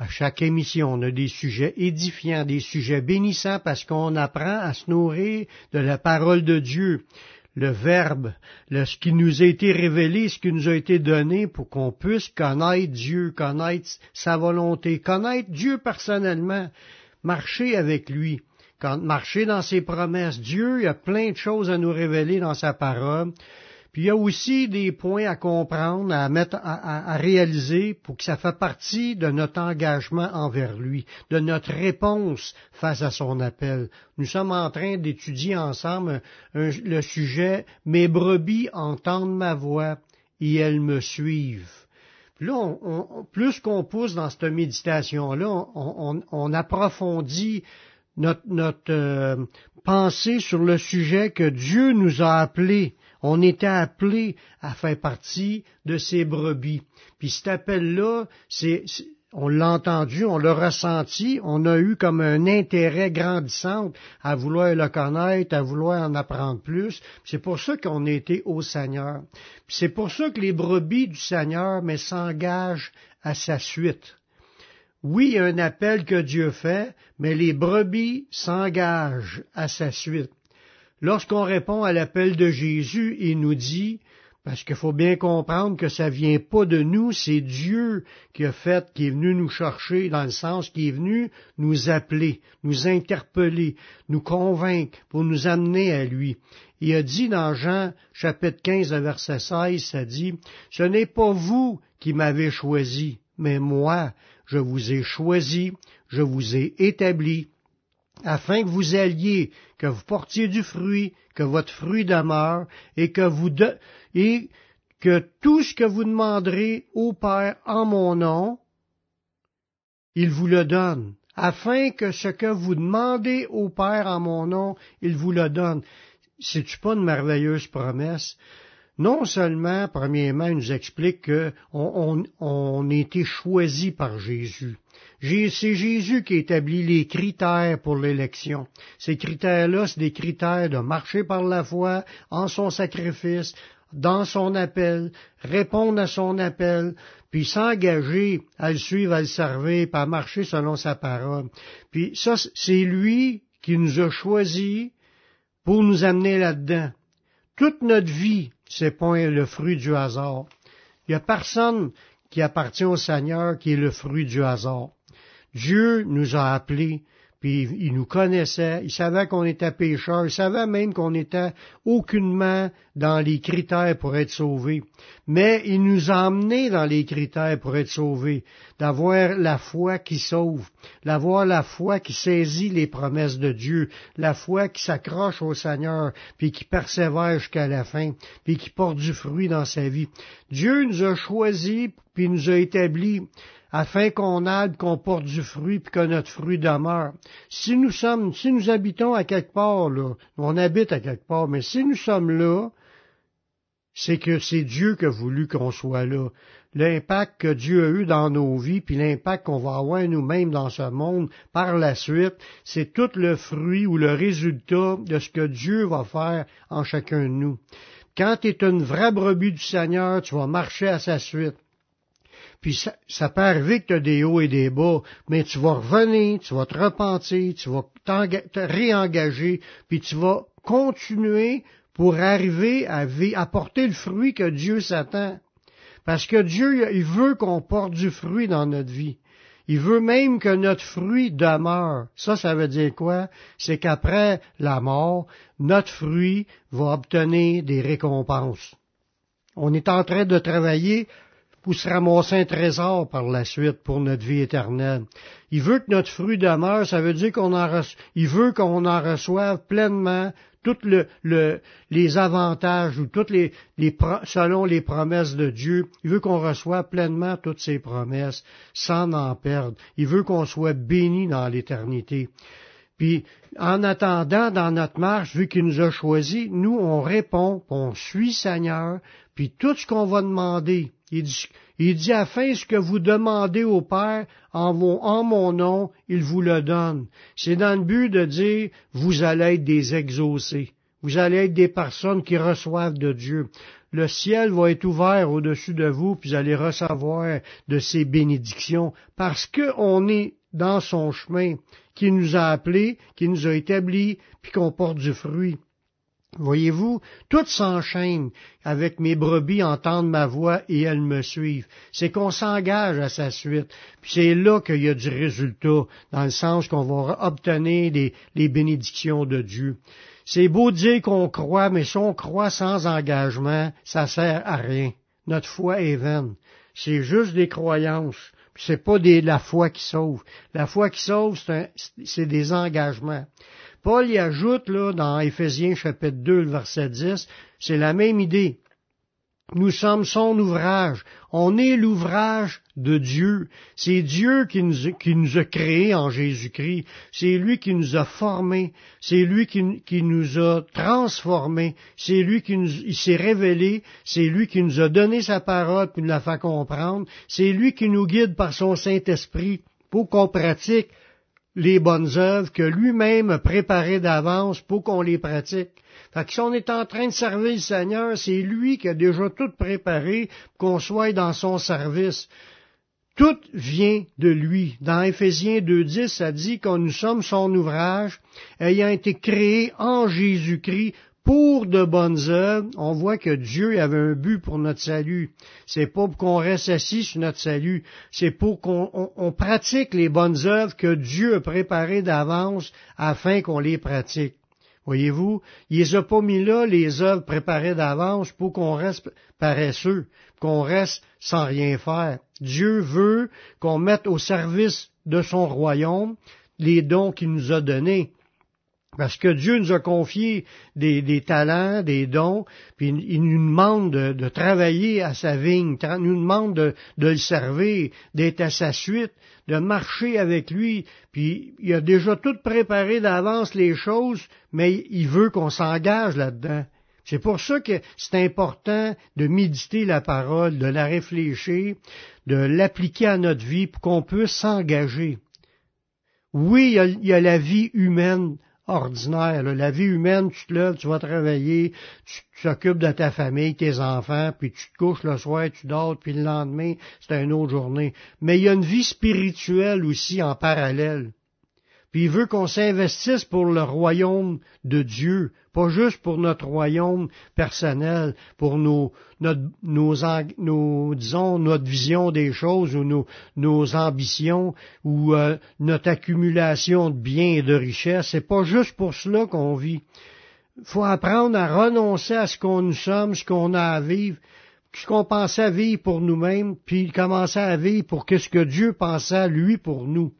À chaque émission, on a des sujets édifiants, des sujets bénissants parce qu'on apprend à se nourrir de la parole de Dieu, le Verbe, ce qui nous a été révélé, ce qui nous a été donné pour qu'on puisse connaître Dieu, connaître sa volonté, connaître Dieu personnellement, marcher avec lui, marcher dans ses promesses. Dieu, a plein de choses à nous révéler dans sa parole. Puis il y a aussi des points à comprendre, à mettre, à, réaliser pour que ça fasse partie de notre engagement envers lui, de notre réponse face à son appel. Nous sommes en train d'étudier ensemble le sujet Mes brebis entendent ma voix et elles me suivent. là, plus qu'on pousse dans cette méditation-là, on, approfondit notre, euh, pensée sur le sujet que Dieu nous a appelé on était appelé à faire partie de ces brebis. Puis cet appel-là, c'est, on l'a entendu, on l'a ressenti, on a eu comme un intérêt grandissant à vouloir le connaître, à vouloir en apprendre plus. C'est pour ça qu'on été au Seigneur. C'est pour ça que les brebis du Seigneur s'engagent à sa suite. Oui, il y a un appel que Dieu fait, mais les brebis s'engagent à sa suite. Lorsqu'on répond à l'appel de Jésus, il nous dit, parce qu'il faut bien comprendre que ça vient pas de nous, c'est Dieu qui a fait, qui est venu nous chercher dans le sens qui est venu nous appeler, nous interpeller, nous convaincre pour nous amener à lui. Il a dit dans Jean chapitre 15 verset 16, ça dit, ce n'est pas vous qui m'avez choisi, mais moi, je vous ai choisi, je vous ai établi, afin que vous alliez, que vous portiez du fruit, que votre fruit demeure, et que tout ce que vous demanderez au Père en mon nom, il vous le donne, afin que ce que vous demandez au Père en mon nom, il vous le donne. C'est-tu pas une merveilleuse promesse? Non seulement, premièrement, il nous explique qu'on on, on, a été choisi par Jésus. C'est Jésus qui établit les critères pour l'élection. Ces critères-là, c'est des critères de marcher par la foi, en son sacrifice, dans son appel, répondre à son appel, puis s'engager à le suivre, à le servir, puis à marcher selon sa parole. Puis ça, c'est lui qui nous a choisis pour nous amener là-dedans. Toute notre vie, c'est pas le fruit du hasard. Il n'y a personne qui appartient au Seigneur qui est le fruit du hasard. Dieu nous a appelés puis il nous connaissait, il savait qu'on était pécheurs, il savait même qu'on était aucunement dans les critères pour être sauvés. Mais il nous a emmenés dans les critères pour être sauvés, d'avoir la foi qui sauve, d'avoir la foi qui saisit les promesses de Dieu, la foi qui s'accroche au Seigneur, puis qui persévère jusqu'à la fin, puis qui porte du fruit dans sa vie. Dieu nous a choisis, puis nous a établis afin qu'on aille, qu'on porte du fruit, puis que notre fruit demeure. Si nous sommes, si nous habitons à quelque part, là, on habite à quelque part, mais si nous sommes là, c'est que c'est Dieu qui a voulu qu'on soit là. L'impact que Dieu a eu dans nos vies, puis l'impact qu'on va avoir nous-mêmes dans ce monde par la suite, c'est tout le fruit ou le résultat de ce que Dieu va faire en chacun de nous. Quand tu es une vraie brebis du Seigneur, tu vas marcher à sa suite. Puis ça, ça peut que tu des hauts et des bas, mais tu vas revenir, tu vas te repentir, tu vas te réengager, puis tu vas continuer pour arriver à, à porter le fruit que Dieu s'attend. Parce que Dieu, il veut qu'on porte du fruit dans notre vie. Il veut même que notre fruit demeure. Ça, ça veut dire quoi? C'est qu'après la mort, notre fruit va obtenir des récompenses. On est en train de travailler pour se ramasser un trésor par la suite pour notre vie éternelle. Il veut que notre fruit demeure, ça veut dire qu'on en il veut qu'on en reçoive pleinement tous le, les avantages ou toutes les, les, selon les promesses de Dieu. Il veut qu'on reçoive pleinement toutes ces promesses sans en perdre. Il veut qu'on soit béni dans l'éternité. Puis, en attendant, dans notre marche, vu qu'il nous a choisis, nous, on répond, on suit Seigneur, puis tout ce qu'on va demander, il dit, il dit, afin ce que vous demandez au Père en, en mon nom, il vous le donne. C'est dans le but de dire, vous allez être des exaucés. Vous allez être des personnes qui reçoivent de Dieu. Le ciel va être ouvert au-dessus de vous, puis vous allez recevoir de ses bénédictions, parce qu'on est dans son chemin, qui nous a appelés, qui nous a établis, puis qu'on porte du fruit. Voyez-vous, tout s'enchaîne avec mes brebis entendent ma voix et elles me suivent. C'est qu'on s'engage à sa suite. Puis c'est là qu'il y a du résultat, dans le sens qu'on va obtenir les, les bénédictions de Dieu. C'est beau dire qu'on croit, mais si on croit sans engagement, ça sert à rien. Notre foi est vaine. C'est juste des croyances. C'est pas des, la foi qui sauve. La foi qui sauve, c'est des engagements. Paul y ajoute, là, dans Éphésiens chapitre 2, verset 10, c'est la même idée. Nous sommes son ouvrage. On est l'ouvrage de Dieu. C'est Dieu qui nous, a créés en Jésus-Christ. C'est lui qui nous a formés. C'est lui qui, qui, nous a transformés. C'est lui qui nous, il s'est révélé. C'est lui qui nous a donné sa parole puis nous l'a fait comprendre. C'est lui qui nous guide par son Saint-Esprit pour qu'on pratique les bonnes œuvres que lui-même a préparées d'avance pour qu'on les pratique. Fait que si on est en train de servir le Seigneur, c'est lui qui a déjà tout préparé pour qu'on soit dans son service. Tout vient de lui. Dans Éphésiens 2.10, ça dit que nous sommes son ouvrage, ayant été créé en Jésus-Christ pour de bonnes œuvres, on voit que Dieu avait un but pour notre salut. C'est pas pour qu'on reste assis sur notre salut, c'est pour qu'on pratique les bonnes œuvres que Dieu a préparées d'avance afin qu'on les pratique. Voyez-vous, il les a pas mis là, les œuvres préparées d'avance, pour qu'on reste paresseux, qu'on reste sans rien faire. Dieu veut qu'on mette au service de son royaume les dons qu'il nous a donnés. Parce que Dieu nous a confié des, talents, des dons, puis il nous demande de, travailler à sa vigne, il nous demande de, le servir, d'être à sa suite, de marcher avec lui, puis il a déjà tout préparé d'avance les choses, mais il veut qu'on s'engage là-dedans. C'est pour ça que c'est important de méditer la parole, de la réfléchir, de l'appliquer à notre vie pour qu'on puisse s'engager. Oui, il y a la vie humaine ordinaire. La vie humaine, tu te lèves, tu vas travailler, tu t'occupes de ta famille, tes enfants, puis tu te couches le soir, tu dors, puis le lendemain, c'est une autre journée. Mais il y a une vie spirituelle aussi en parallèle. Puis il veut qu'on s'investisse pour le royaume de Dieu, pas juste pour notre royaume personnel, pour nos, notre, nos, disons, notre vision des choses ou nos, nos ambitions ou euh, notre accumulation de biens et de richesses. C'est pas juste pour cela qu'on vit. Faut apprendre à renoncer à ce qu'on nous sommes, ce qu'on a à vivre, ce qu'on pensait vivre pour nous-mêmes, puis commencer à vivre pour ce que Dieu pensait lui pour nous.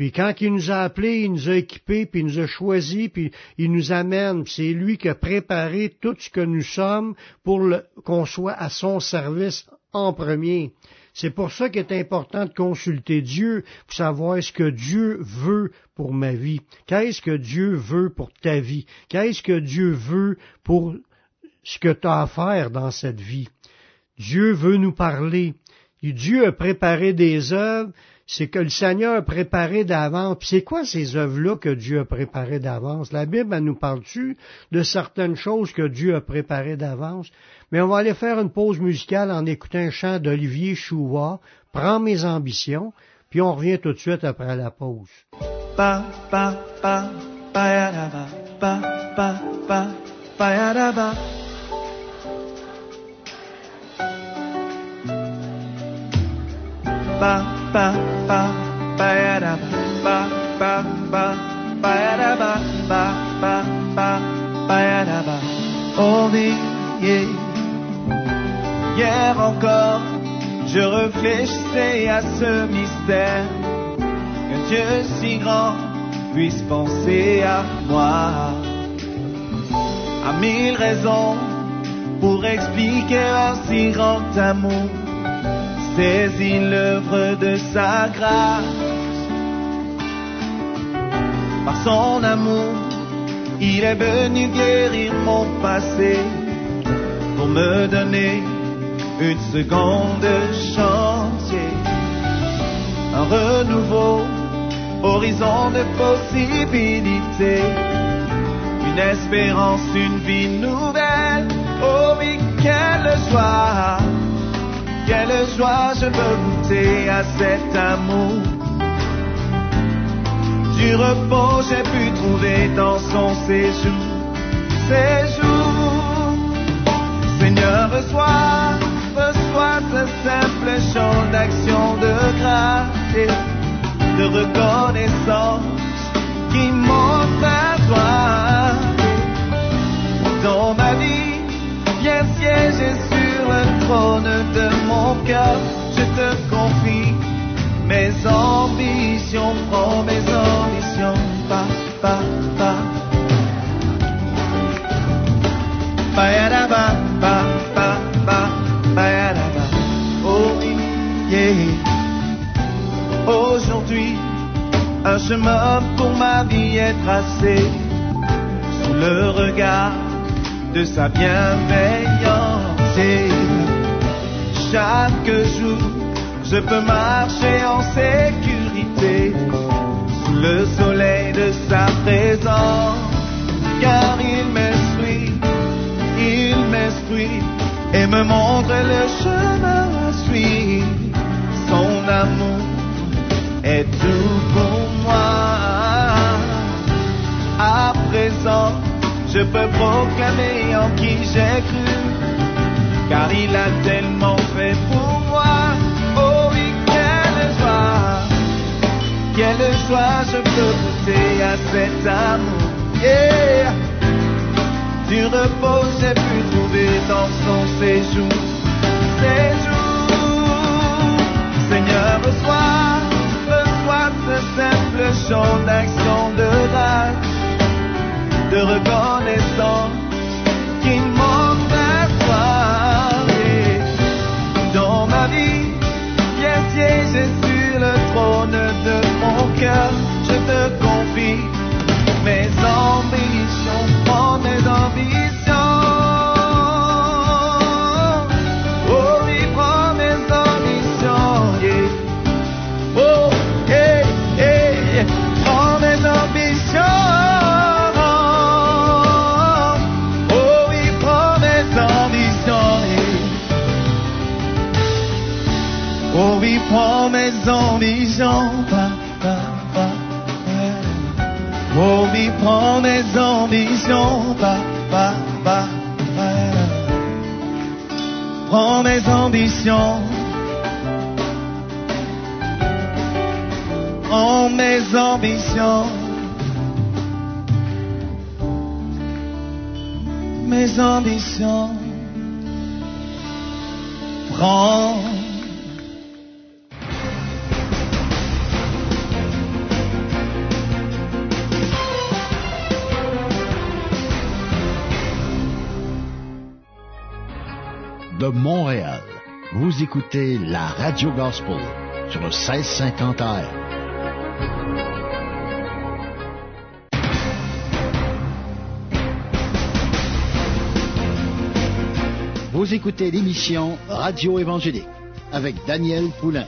Puis quand il nous a appelés, il nous a équipés, puis il nous a choisis, puis il nous amène. C'est lui qui a préparé tout ce que nous sommes pour qu'on soit à son service en premier. C'est pour ça qu'il est important de consulter Dieu pour savoir ce que Dieu veut pour ma vie. Qu'est-ce que Dieu veut pour ta vie? Qu'est-ce que Dieu veut pour ce que tu as à faire dans cette vie? Dieu veut nous parler. Dieu a préparé des œuvres, c'est que le Seigneur a préparé d'avance. Puis c'est quoi ces œuvres-là que Dieu a préparées d'avance? La Bible, elle nous parle-tu de certaines choses que Dieu a préparées d'avance? Mais on va aller faire une pause musicale en écoutant un chant d'Olivier Chouva, Prends mes ambitions, puis on revient tout de suite après la pause. Pa, pa, pa, ba ba ba ba da ba oh. Hier encore, je réfléchissais à ce mystère qu'un Dieu si grand puisse penser à moi. À mille raisons pour expliquer un si grand amour saisis l'œuvre de sa grâce. par son amour, il est venu guérir mon passé pour me donner une seconde chantier, un renouveau, horizon de possibilités, une espérance, une vie nouvelle. Oh oui, quelle joie, quelle joie, je veux goûter à cet amour. Du repos j'ai pu trouver dans son séjour, séjour. Seigneur, reçois, reçois ce simple chant d'action de grâce et de reconnaissance je te confie mes ambitions, prends mes ambitions, pa, pa, pa. Ba-ya-da-ba, ba, ba, ba, ba-ya-da-ba. Oh oui. Aujourd'hui, un chemin pour ma vie est tracé sous le regard de sa bienveillance. Chaque jour, je peux marcher en sécurité sous le soleil de sa présence, car il m'instruit, il m'instruit et me montre le chemin à suivre. Son amour est tout pour moi. À présent, je peux proclamer en qui j'ai cru, car il a tellement joie, je peux goûter à cet amour. Yeah. Du repos, j'ai pu trouver dans son séjour. Séjour, Seigneur, reçois, reçois ce simple chant d'action de grâce, de reconnaissance ambitions. Prends mes ambitions. Mes ambitions. Prends. De Montréal, vous écoutez la Radio Gospel sur le 1650 AM. Vous écoutez l'émission Radio Évangélique avec Daniel Poulain.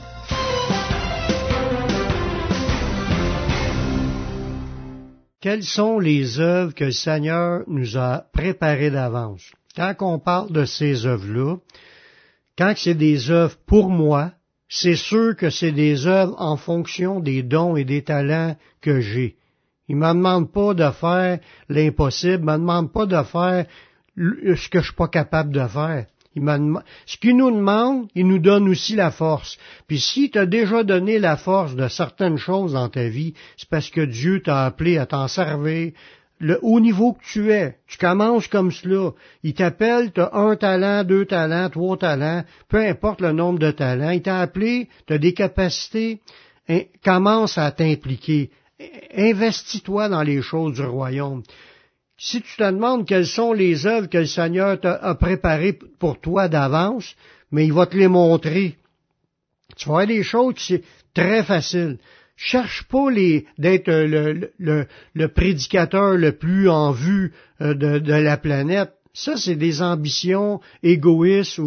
Quelles sont les œuvres que le Seigneur nous a préparées d'avance? Quand on parle de ces œuvres-là, quand c'est des œuvres pour moi, c'est sûr que c'est des œuvres en fonction des dons et des talents que j'ai. Il me demande pas de faire l'impossible, il me demande pas de faire ce que je suis pas capable de faire. Il ce qu'il nous demande, il nous donne aussi la force. Puis s'il t'a déjà donné la force de certaines choses dans ta vie, c'est parce que Dieu t'a appelé à t'en servir. Le haut niveau que tu es, tu commences comme cela. Il t'appelle, tu as un talent, deux talents, trois talents, peu importe le nombre de talents. Il t'a appelé, tu as des capacités. Commence à t'impliquer. Investis-toi dans les choses du royaume. Si tu te demandes quelles sont les œuvres que le Seigneur a préparées pour toi d'avance, mais il va te les montrer. Tu vas voir des choses, c'est très facile. Cherche pas d'être le, prédicateur le plus en vue euh, de, la planète. Ça, c'est des ambitions égoïstes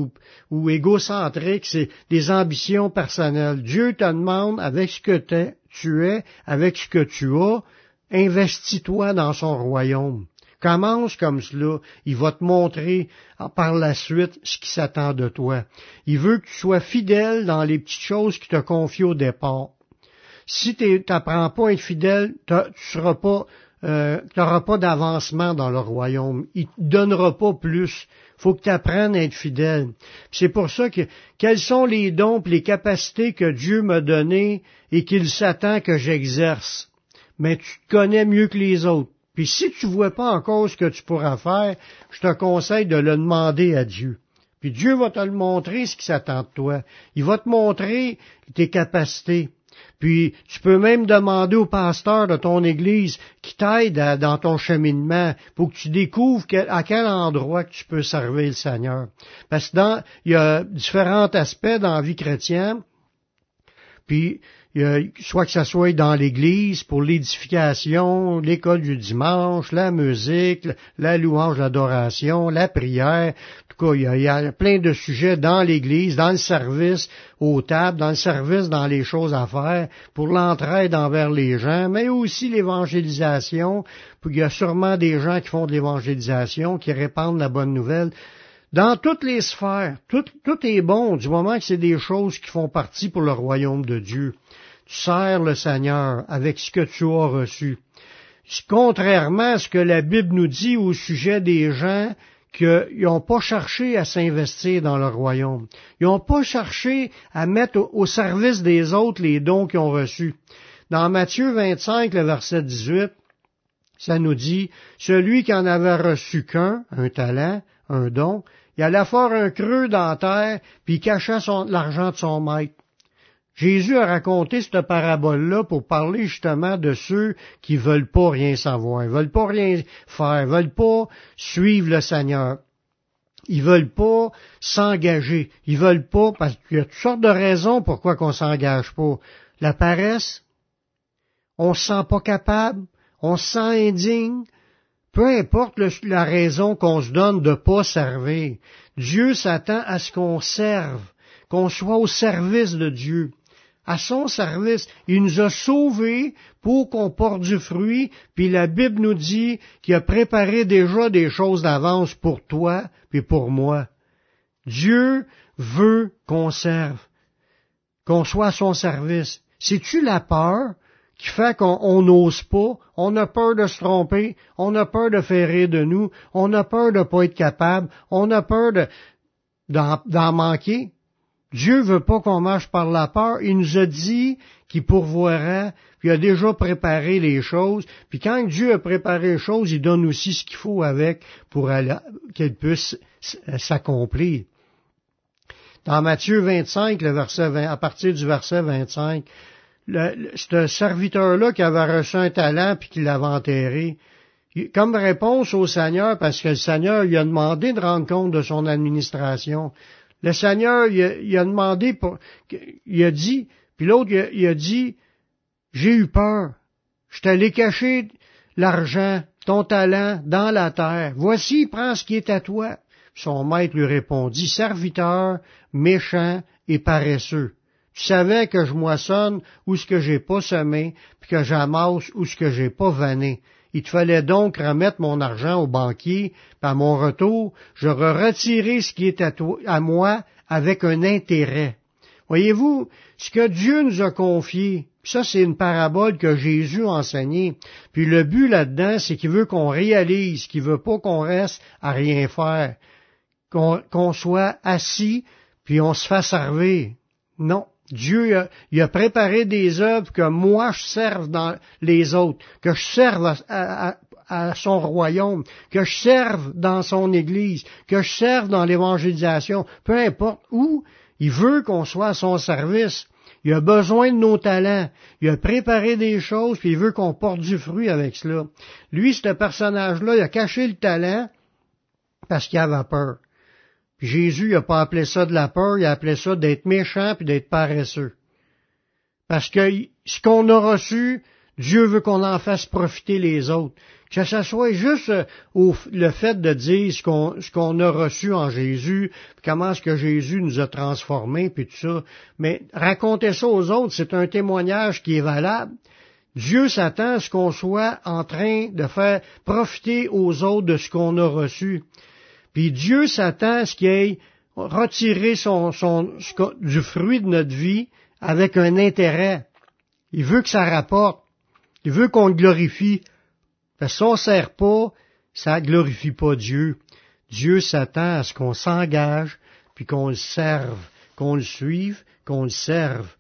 ou, égocentriques, c'est des ambitions personnelles. Dieu te demande, avec ce que tu es, avec ce que tu as, investis-toi dans son royaume. Commence comme cela. Il va te montrer par la suite ce qui s'attend de toi. Il veut que tu sois fidèle dans les petites choses qu'il t'a confiées au départ. Si tu n'apprends pas à être fidèle, tu seras pas euh, n'auras pas d'avancement dans le royaume. Il ne donnera pas plus. faut que tu apprennes à être fidèle. C'est pour ça que quels sont les dons et les capacités que Dieu m'a données et qu'il s'attend que j'exerce? Mais tu te connais mieux que les autres. Puis si tu ne vois pas encore ce que tu pourras faire, je te conseille de le demander à Dieu. Puis Dieu va te le montrer ce qui s'attend de toi. Il va te montrer tes capacités. Puis tu peux même demander au pasteur de ton église qui t'aide dans ton cheminement pour que tu découvres à quel endroit tu peux servir le Seigneur. Parce que y a différents aspects dans la vie chrétienne. Puis soit que ce soit dans l'Église pour l'édification, l'école du dimanche, la musique, la louange, l'adoration, la prière. En tout cas, il y, a, plein de sujets dans l'Église, dans le service aux tables, dans le service dans les choses à faire, pour l'entraide envers les gens, mais aussi l'évangélisation. Il y a sûrement des gens qui font de l'évangélisation, qui répandent la bonne nouvelle dans toutes les sphères, tout, tout, est bon du moment que c'est des choses qui font partie pour le royaume de Dieu sers le Seigneur avec ce que tu as reçu. Contrairement à ce que la Bible nous dit au sujet des gens qui n'ont pas cherché à s'investir dans le royaume. Ils n'ont pas cherché à mettre au, service des autres les dons qu'ils ont reçus. Dans Matthieu 25, le verset 18, ça nous dit, celui qui en avait reçu qu'un, un talent, un don, il allait faire un creux dans terre, puis il cachait l'argent de son maître. Jésus a raconté cette parabole-là pour parler justement de ceux qui veulent pas rien savoir, veulent pas rien faire, veulent pas suivre le Seigneur. Ils veulent pas s'engager. Ils veulent pas, parce qu'il y a toutes sortes de raisons pourquoi qu'on s'engage pas. La paresse, on se sent pas capable, on se sent indigne, peu importe la raison qu'on se donne de pas servir. Dieu s'attend à ce qu'on serve, qu'on soit au service de Dieu à son service. Il nous a sauvés pour qu'on porte du fruit, puis la Bible nous dit qu'il a préparé déjà des choses d'avance pour toi puis pour moi. Dieu veut qu'on serve, qu'on soit à son service. C'est-tu la peur qui fait qu'on n'ose pas, on a peur de se tromper, on a peur de faire rire de nous, on a peur de ne pas être capable, on a peur d'en manquer? Dieu veut pas qu'on marche par la peur. Il nous a dit qu'il pourvoira, puis il a déjà préparé les choses. Puis quand Dieu a préparé les choses, il donne aussi ce qu'il faut avec pour qu'elles puissent s'accomplir. Dans Matthieu 25, le verset 20, à partir du verset 25, le, ce serviteur-là qui avait reçu un talent puis qui l'avait enterré, comme réponse au Seigneur, parce que le Seigneur lui a demandé de rendre compte de son administration. Le Seigneur, il a, demandé, il a dit, puis l'autre, il, a dit, j'ai eu peur. Je t'allais cacher l'argent, ton talent, dans la terre. Voici, prends ce qui est à toi. Son maître lui répondit, serviteur, méchant et paresseux. Tu savais que je moissonne où ce que j'ai pas semé, puis que j'amasse où ce que j'ai pas vanné. Il te fallait donc remettre mon argent au banquier, par mon retour, je retirer ce qui est à, à moi avec un intérêt. Voyez-vous, ce que Dieu nous a confié, ça c'est une parabole que Jésus a enseignée, puis le but là-dedans, c'est qu'il veut qu'on réalise, qu'il veut pas qu'on reste à rien faire, qu'on soit assis, puis on se fasse servir. Non. Dieu a, il a préparé des œuvres que moi je serve dans les autres, que je serve à, son royaume, que je serve dans son Église, que je serve dans l'évangélisation, peu importe où, il veut qu'on soit à son service. Il a besoin de nos talents. Il a préparé des choses, puis il veut qu'on porte du fruit avec cela. Lui, ce personnage-là, il a caché le talent parce qu'il avait peur. Jésus n'a pas appelé ça de la peur, il a appelé ça d'être méchant puis d'être paresseux. Parce que ce qu'on a reçu, Dieu veut qu'on en fasse profiter les autres. Que ce soit juste euh, au, le fait de dire ce qu'on, ce qu'on a reçu en Jésus, comment est-ce que Jésus nous a transformés, puis tout ça. Mais raconter ça aux autres, c'est un témoignage qui est valable. Dieu s'attend à ce qu'on soit en train de faire profiter aux autres de ce qu'on a reçu. Puis Dieu s'attend à ce qu'il ait retiré son, son, du fruit de notre vie avec un intérêt. Il veut que ça rapporte. Il veut qu'on le glorifie. Parce que si on ne sert pas, ça ne glorifie pas Dieu. Dieu s'attend à ce qu'on s'engage, puis qu'on le serve, qu'on le suive, qu'on le serve.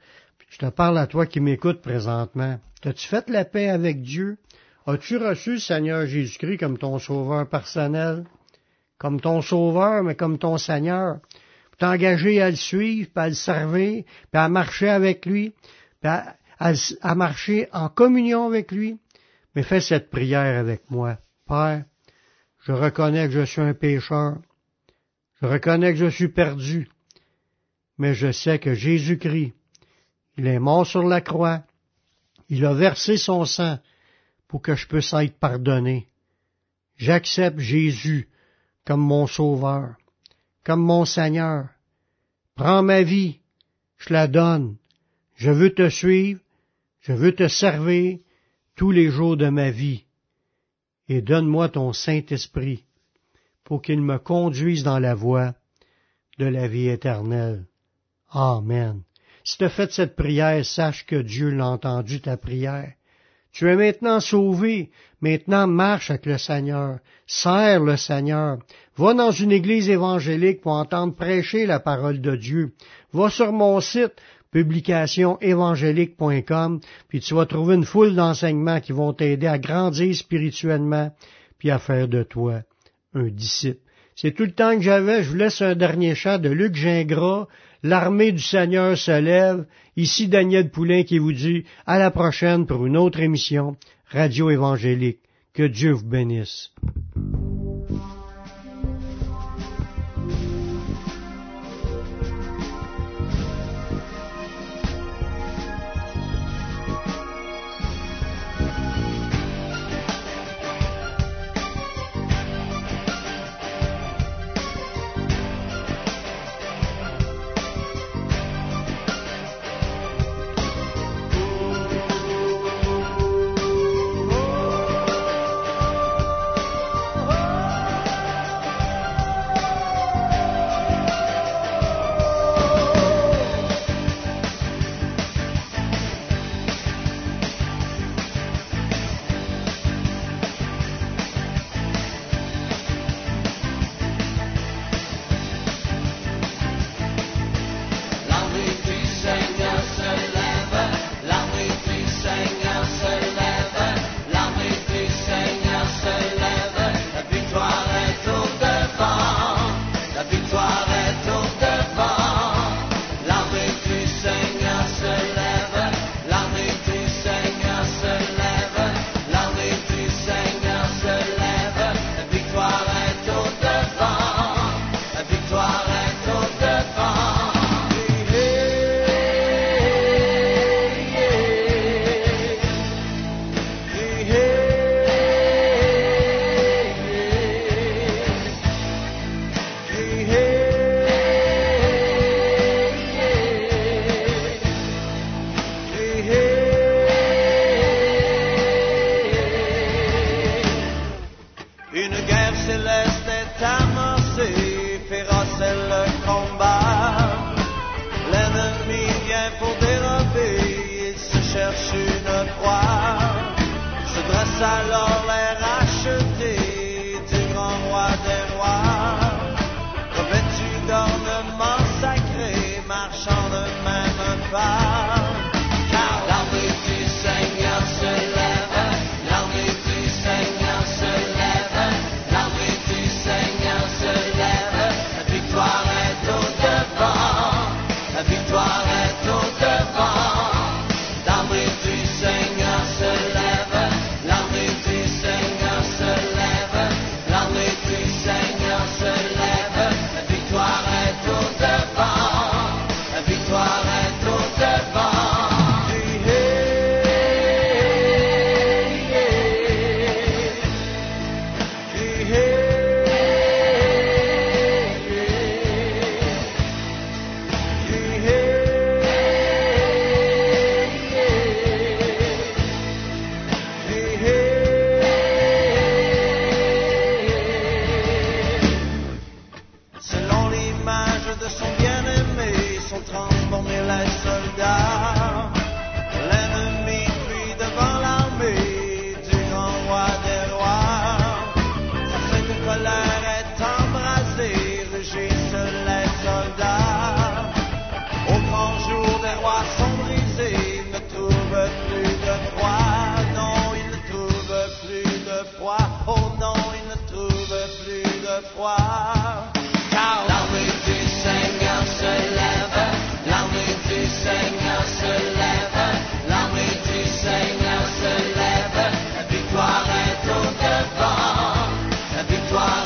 Je te parle à toi qui m'écoutes présentement. As-tu fait la paix avec Dieu? As-tu reçu le Seigneur Jésus-Christ comme ton sauveur personnel? Comme ton sauveur, mais comme ton Seigneur? T'engager à le suivre, puis à le servir, puis à marcher avec lui, à, à marcher en communion avec lui? Mais fais cette prière avec moi. Père, je reconnais que je suis un pécheur. Je reconnais que je suis perdu. Mais je sais que Jésus-Christ, il est mort sur la croix. Il a versé son sang pour que je puisse être pardonné. J'accepte Jésus comme mon sauveur, comme mon Seigneur. Prends ma vie, je la donne. Je veux te suivre, je veux te servir, tous les jours de ma vie, et donne-moi ton Saint-Esprit pour qu'il me conduise dans la voie de la vie éternelle. Amen. Si tu as fait cette prière, sache que Dieu l'a entendu ta prière. Tu es maintenant sauvé. Maintenant, marche avec le Seigneur. Sers le Seigneur. Va dans une église évangélique pour entendre prêcher la parole de Dieu. Va sur mon site publicationévangélique.com, puis tu vas trouver une foule d'enseignements qui vont t'aider à grandir spirituellement, puis à faire de toi un disciple. C'est tout le temps que j'avais. Je vous laisse un dernier chant de Luc Gingras. L'armée du Seigneur se lève. Ici Daniel Poulain qui vous dit à la prochaine pour une autre émission Radio Évangélique. Que Dieu vous bénisse. celeste tan non, il ne du Seigneur se lève, la l'armée du Seigneur se lève, la l'armée du Seigneur se lève, la victoire est au devant, la victoire